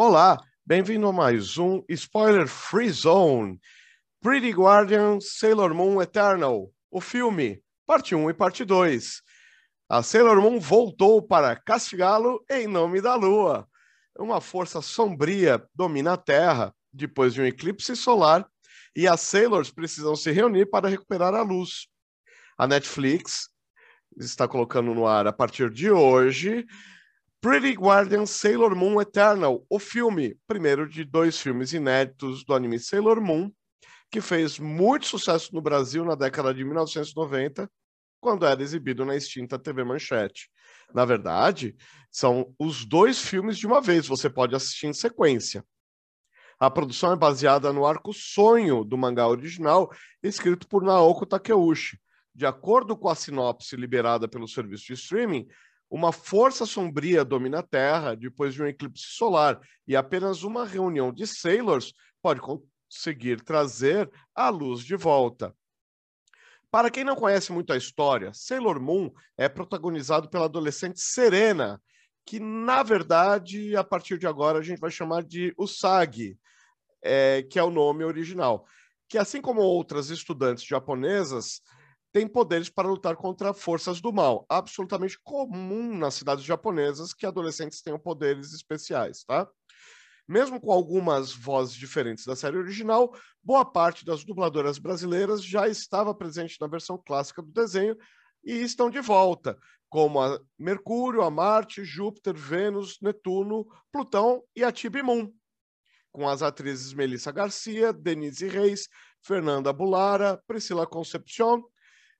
Olá, bem-vindo a mais um Spoiler Free Zone. Pretty Guardian Sailor Moon Eternal, o filme, parte 1 e parte 2. A Sailor Moon voltou para castigá-lo em nome da Lua. Uma força sombria domina a Terra depois de um eclipse solar e as Sailors precisam se reunir para recuperar a luz. A Netflix está colocando no ar a partir de hoje Pretty Guardian Sailor Moon Eternal, o filme, primeiro de dois filmes inéditos do anime Sailor Moon, que fez muito sucesso no Brasil na década de 1990, quando era exibido na extinta TV Manchete. Na verdade, são os dois filmes de uma vez, você pode assistir em sequência. A produção é baseada no arco sonho do mangá original, escrito por Naoko Takeuchi. De acordo com a sinopse liberada pelo serviço de streaming, uma força sombria domina a Terra depois de um eclipse solar e apenas uma reunião de Sailors pode conseguir trazer a luz de volta. Para quem não conhece muito a história, Sailor Moon é protagonizado pela adolescente Serena, que na verdade, a partir de agora, a gente vai chamar de Usagi, é, que é o nome original. Que assim como outras estudantes japonesas, tem poderes para lutar contra forças do mal. Absolutamente comum nas cidades japonesas que adolescentes tenham poderes especiais, tá? Mesmo com algumas vozes diferentes da série original, boa parte das dubladoras brasileiras já estava presente na versão clássica do desenho e estão de volta, como a Mercúrio, a Marte, Júpiter, Vênus, Netuno, Plutão e a Tibi Moon, com as atrizes Melissa Garcia, Denise Reis, Fernanda Bulara, Priscila Concepcion,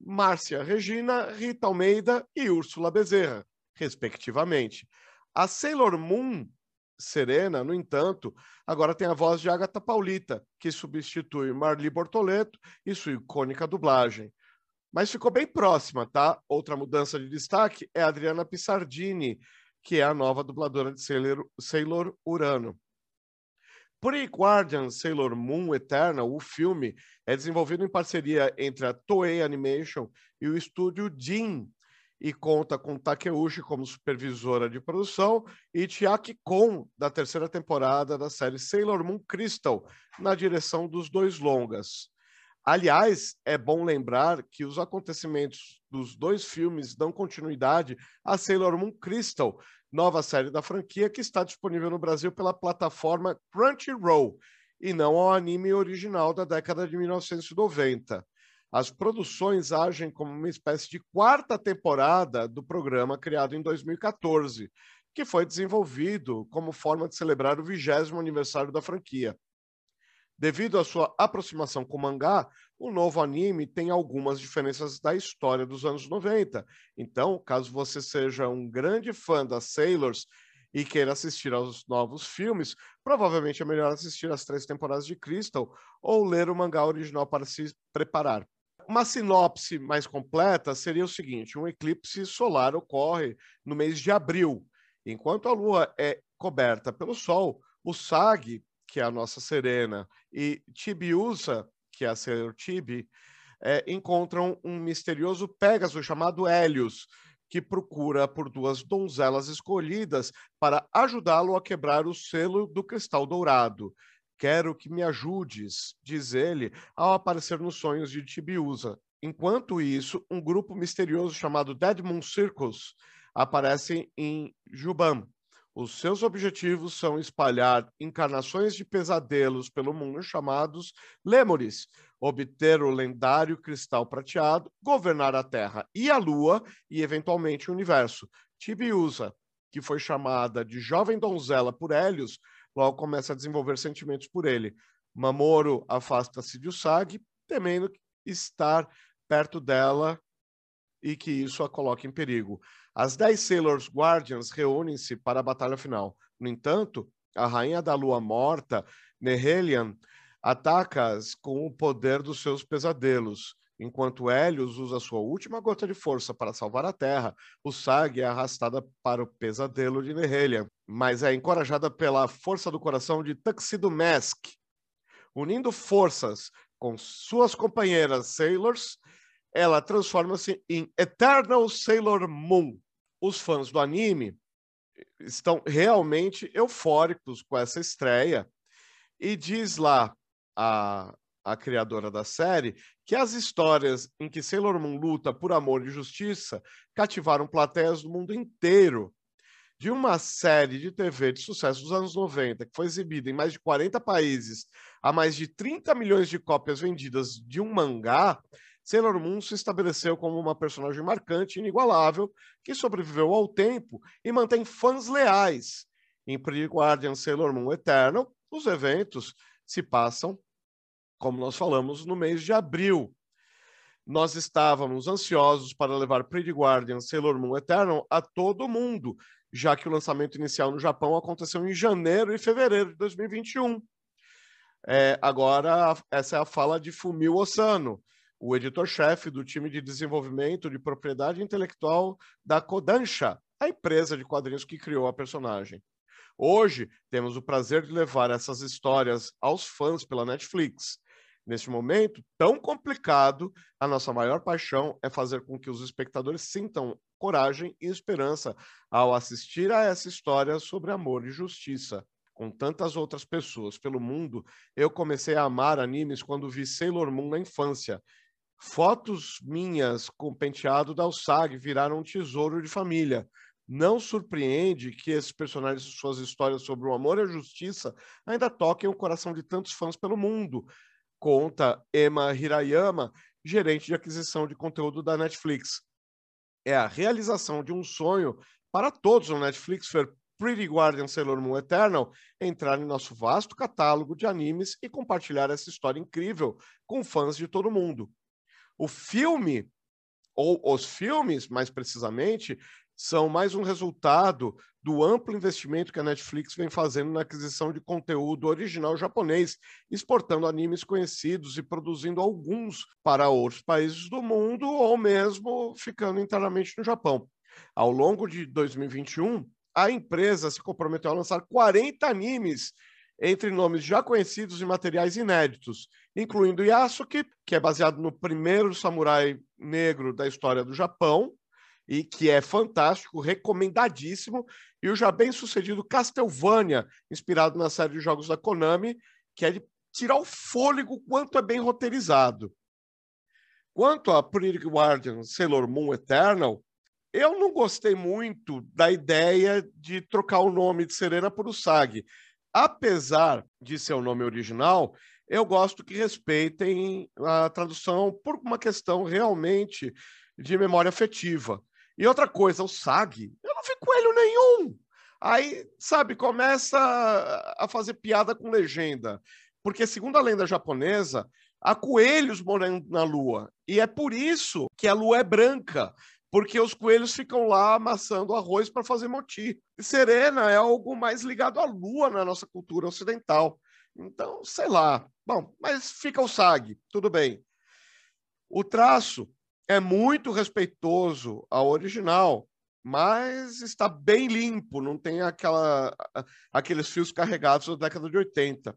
Márcia Regina, Rita Almeida e Úrsula Bezerra, respectivamente. A Sailor Moon Serena, no entanto, agora tem a voz de Agatha Paulita, que substitui Marli Bortoleto e sua icônica dublagem. Mas ficou bem próxima, tá? Outra mudança de destaque é a Adriana Pissardini, que é a nova dubladora de Sailor, Sailor Urano. Pre-Guardian Sailor Moon Eternal, o filme, é desenvolvido em parceria entre a Toei Animation e o estúdio Jin, e conta com Takeuchi como supervisora de produção e Chiaki Kon, da terceira temporada da série Sailor Moon Crystal, na direção dos dois longas. Aliás, é bom lembrar que os acontecimentos dos dois filmes dão continuidade a Sailor Moon Crystal, nova série da franquia que está disponível no Brasil pela plataforma Crunchyroll e não ao anime original da década de 1990. As produções agem como uma espécie de quarta temporada do programa criado em 2014, que foi desenvolvido como forma de celebrar o vigésimo aniversário da franquia. Devido à sua aproximação com o mangá, o novo anime tem algumas diferenças da história dos anos 90. Então, caso você seja um grande fã das Sailors e queira assistir aos novos filmes, provavelmente é melhor assistir as três temporadas de Crystal ou ler o mangá original para se preparar. Uma sinopse mais completa seria o seguinte: um eclipse solar ocorre no mês de abril. Enquanto a Lua é coberta pelo Sol, o SAG que é a nossa Serena, e Tibiusa, que é a Sailor Tibi, é, encontram um misterioso Pégaso chamado Hélios, que procura por duas donzelas escolhidas para ajudá-lo a quebrar o selo do cristal dourado. Quero que me ajudes, diz ele, ao aparecer nos sonhos de Tibiusa. Enquanto isso, um grupo misterioso chamado Dead Moon Circus aparece em Jubam, os seus objetivos são espalhar encarnações de pesadelos pelo mundo chamados Lemures, obter o lendário cristal prateado, governar a Terra e a Lua e, eventualmente, o universo. Tibiusa, que foi chamada de jovem donzela por Hélios, logo começa a desenvolver sentimentos por ele. Mamoro afasta-se de Usagi, temendo estar perto dela e que isso a coloque em perigo. As dez Sailors Guardians reúnem-se para a batalha final. No entanto, a Rainha da Lua Morta, Nehelian, ataca-as com o poder dos seus pesadelos. Enquanto Helios usa sua última gota de força para salvar a Terra, o Sag é arrastada para o pesadelo de Nehelian, mas é encorajada pela força do coração de Tuxedo Mask. Unindo forças com suas companheiras Sailors, ela transforma-se em Eternal Sailor Moon. Os fãs do anime estão realmente eufóricos com essa estreia. E diz lá a, a criadora da série que as histórias em que Sailor Moon luta por amor e justiça cativaram plateias do mundo inteiro. De uma série de TV de sucesso dos anos 90, que foi exibida em mais de 40 países, a mais de 30 milhões de cópias vendidas de um mangá, Sailor Moon se estabeleceu como uma personagem marcante e inigualável que sobreviveu ao tempo e mantém fãs leais. Em Pretty Guardian Sailor Moon Eternal, os eventos se passam, como nós falamos, no mês de abril. Nós estávamos ansiosos para levar Pretty Guardian Sailor Moon Eternal a todo mundo, já que o lançamento inicial no Japão aconteceu em janeiro e fevereiro de 2021. É, agora, essa é a fala de Fumio Osano, o editor-chefe do time de desenvolvimento de propriedade intelectual da Kodansha, a empresa de quadrinhos que criou a personagem. Hoje, temos o prazer de levar essas histórias aos fãs pela Netflix. Neste momento tão complicado, a nossa maior paixão é fazer com que os espectadores sintam coragem e esperança ao assistir a essa história sobre amor e justiça. Com tantas outras pessoas pelo mundo, eu comecei a amar animes quando vi Sailor Moon na infância Fotos minhas com penteado da Alsag viraram um tesouro de família. Não surpreende que esses personagens e suas histórias sobre o amor e a justiça ainda toquem o coração de tantos fãs pelo mundo, conta Emma Hirayama, gerente de aquisição de conteúdo da Netflix. É a realização de um sonho para todos no Netflix ver Pretty Guardian Sailor Moon Eternal entrar em nosso vasto catálogo de animes e compartilhar essa história incrível com fãs de todo mundo. O filme, ou os filmes, mais precisamente, são mais um resultado do amplo investimento que a Netflix vem fazendo na aquisição de conteúdo original japonês, exportando animes conhecidos e produzindo alguns para outros países do mundo ou mesmo ficando internamente no Japão. Ao longo de 2021, a empresa se comprometeu a lançar 40 animes entre nomes já conhecidos e materiais inéditos, incluindo Yasuke, que é baseado no primeiro samurai negro da história do Japão, e que é fantástico, recomendadíssimo, e o já bem sucedido Castlevania, inspirado na série de jogos da Konami, que é de tirar o fôlego quanto é bem roteirizado. Quanto a Pretty Guardian Sailor Moon Eternal, eu não gostei muito da ideia de trocar o nome de Serena por Usagi apesar de ser o nome original, eu gosto que respeitem a tradução por uma questão realmente de memória afetiva. E outra coisa, o SAG, eu não vi coelho nenhum. Aí, sabe, começa a fazer piada com legenda. Porque, segundo a lenda japonesa, há coelhos morando na lua. E é por isso que a lua é branca porque os coelhos ficam lá amassando arroz para fazer moti. E serena é algo mais ligado à lua na nossa cultura ocidental. Então, sei lá. Bom, mas fica o SAG, tudo bem. O traço é muito respeitoso ao original, mas está bem limpo, não tem aquela, aqueles fios carregados da década de 80.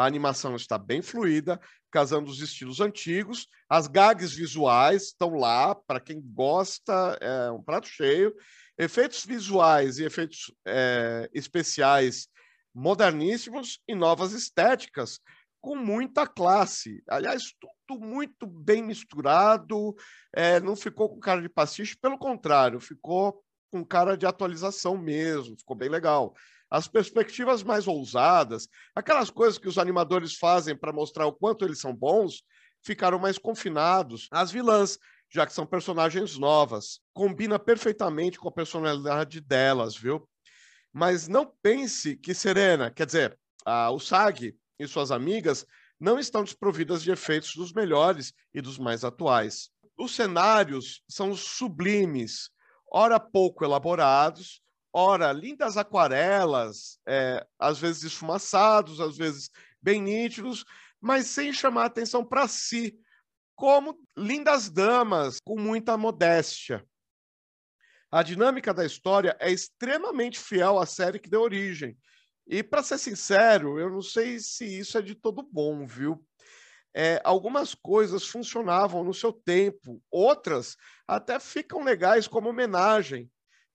A animação está bem fluida, casando os estilos antigos. As gags visuais estão lá, para quem gosta, é um prato cheio. Efeitos visuais e efeitos é, especiais moderníssimos e novas estéticas com muita classe. Aliás, tudo muito bem misturado, é, não ficou com cara de pastiche, pelo contrário, ficou com cara de atualização mesmo, ficou bem legal as perspectivas mais ousadas, aquelas coisas que os animadores fazem para mostrar o quanto eles são bons, ficaram mais confinados às vilãs, já que são personagens novas. Combina perfeitamente com a personalidade delas, viu? Mas não pense que Serena, quer dizer, a Usagi e suas amigas não estão desprovidas de efeitos dos melhores e dos mais atuais. Os cenários são sublimes, ora pouco elaborados, ora, lindas aquarelas, é, às vezes esfumaçados, às vezes bem nítidos, mas sem chamar atenção para si, como lindas damas com muita modéstia. A dinâmica da história é extremamente fiel à série que deu origem. E, para ser sincero, eu não sei se isso é de todo bom, viu? É, algumas coisas funcionavam no seu tempo, outras até ficam legais como homenagem,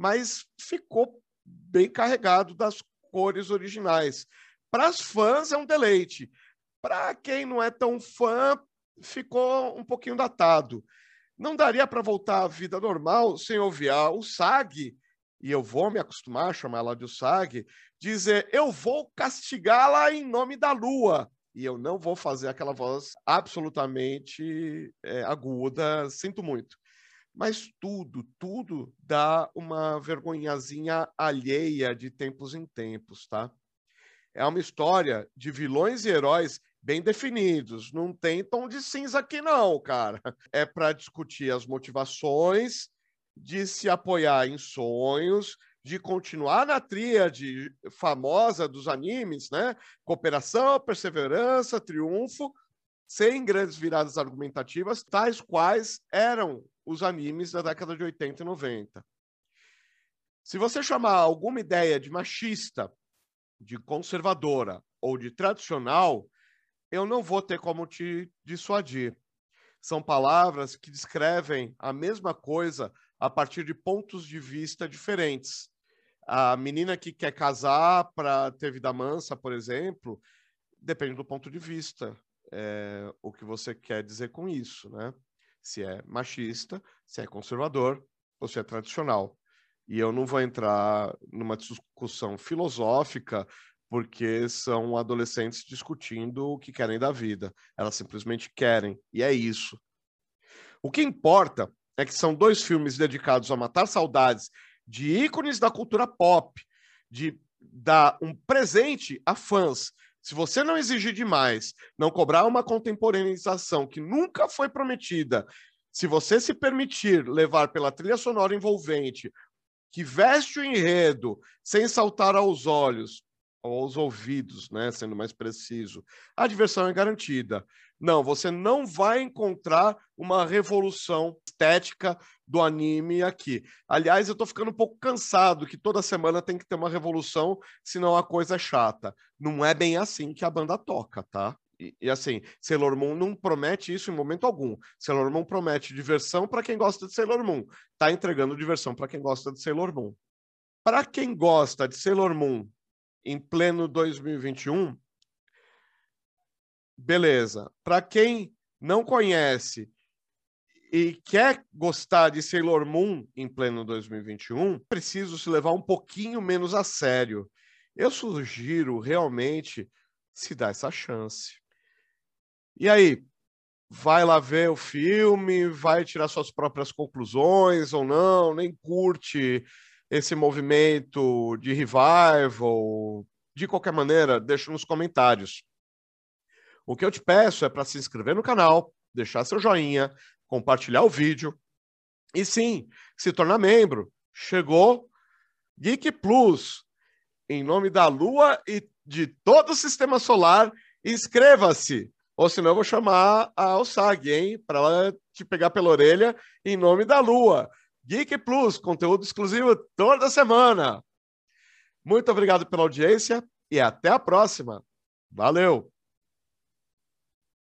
mas ficou bem carregado das cores originais. Para as fãs é um deleite. Para quem não é tão fã, ficou um pouquinho datado. Não daria para voltar à vida normal sem ouvir o SAG, e eu vou me acostumar a chamar ela de SAG, dizer: Eu vou castigá-la em nome da lua. E eu não vou fazer aquela voz absolutamente é, aguda, sinto muito. Mas tudo, tudo dá uma vergonhazinha alheia de tempos em tempos, tá? É uma história de vilões e heróis bem definidos. Não tem tom de cinza aqui, não, cara. É para discutir as motivações de se apoiar em sonhos, de continuar na tríade famosa dos animes, né? Cooperação, perseverança, triunfo, sem grandes viradas argumentativas, tais quais eram os animes da década de 80 e 90. Se você chamar alguma ideia de machista, de conservadora ou de tradicional, eu não vou ter como te dissuadir. São palavras que descrevem a mesma coisa a partir de pontos de vista diferentes. A menina que quer casar para ter vida mansa, por exemplo, depende do ponto de vista. É, o que você quer dizer com isso, né? Se é machista, se é conservador ou se é tradicional. E eu não vou entrar numa discussão filosófica porque são adolescentes discutindo o que querem da vida. Elas simplesmente querem, e é isso. O que importa é que são dois filmes dedicados a matar saudades de ícones da cultura pop, de dar um presente a fãs. Se você não exigir demais, não cobrar uma contemporaneização que nunca foi prometida, se você se permitir levar pela trilha sonora envolvente, que veste o enredo sem saltar aos olhos, aos ouvidos, né, sendo mais preciso, a diversão é garantida. Não, você não vai encontrar uma revolução estética do anime aqui. Aliás, eu estou ficando um pouco cansado que toda semana tem que ter uma revolução, senão a coisa é chata. Não é bem assim que a banda toca, tá? E, e, assim, Sailor Moon não promete isso em momento algum. Sailor Moon promete diversão para quem gosta de Sailor Moon. Tá entregando diversão para quem gosta de Sailor Moon. Para quem gosta de Sailor Moon em pleno 2021, beleza. Para quem não conhece e quer gostar de Sailor Moon em pleno 2021, preciso se levar um pouquinho menos a sério. Eu sugiro realmente se dar essa chance. E aí, vai lá ver o filme, vai tirar suas próprias conclusões ou não, nem curte esse movimento de revival. De qualquer maneira, deixa nos comentários. O que eu te peço é para se inscrever no canal, deixar seu joinha, compartilhar o vídeo e sim, se tornar membro. Chegou Geek Plus. Em nome da Lua e de todo o sistema solar, inscreva-se. Ou senão eu vou chamar a Alsag, hein? Para ela te pegar pela orelha em nome da Lua. Geek Plus, conteúdo exclusivo toda semana. Muito obrigado pela audiência e até a próxima. Valeu!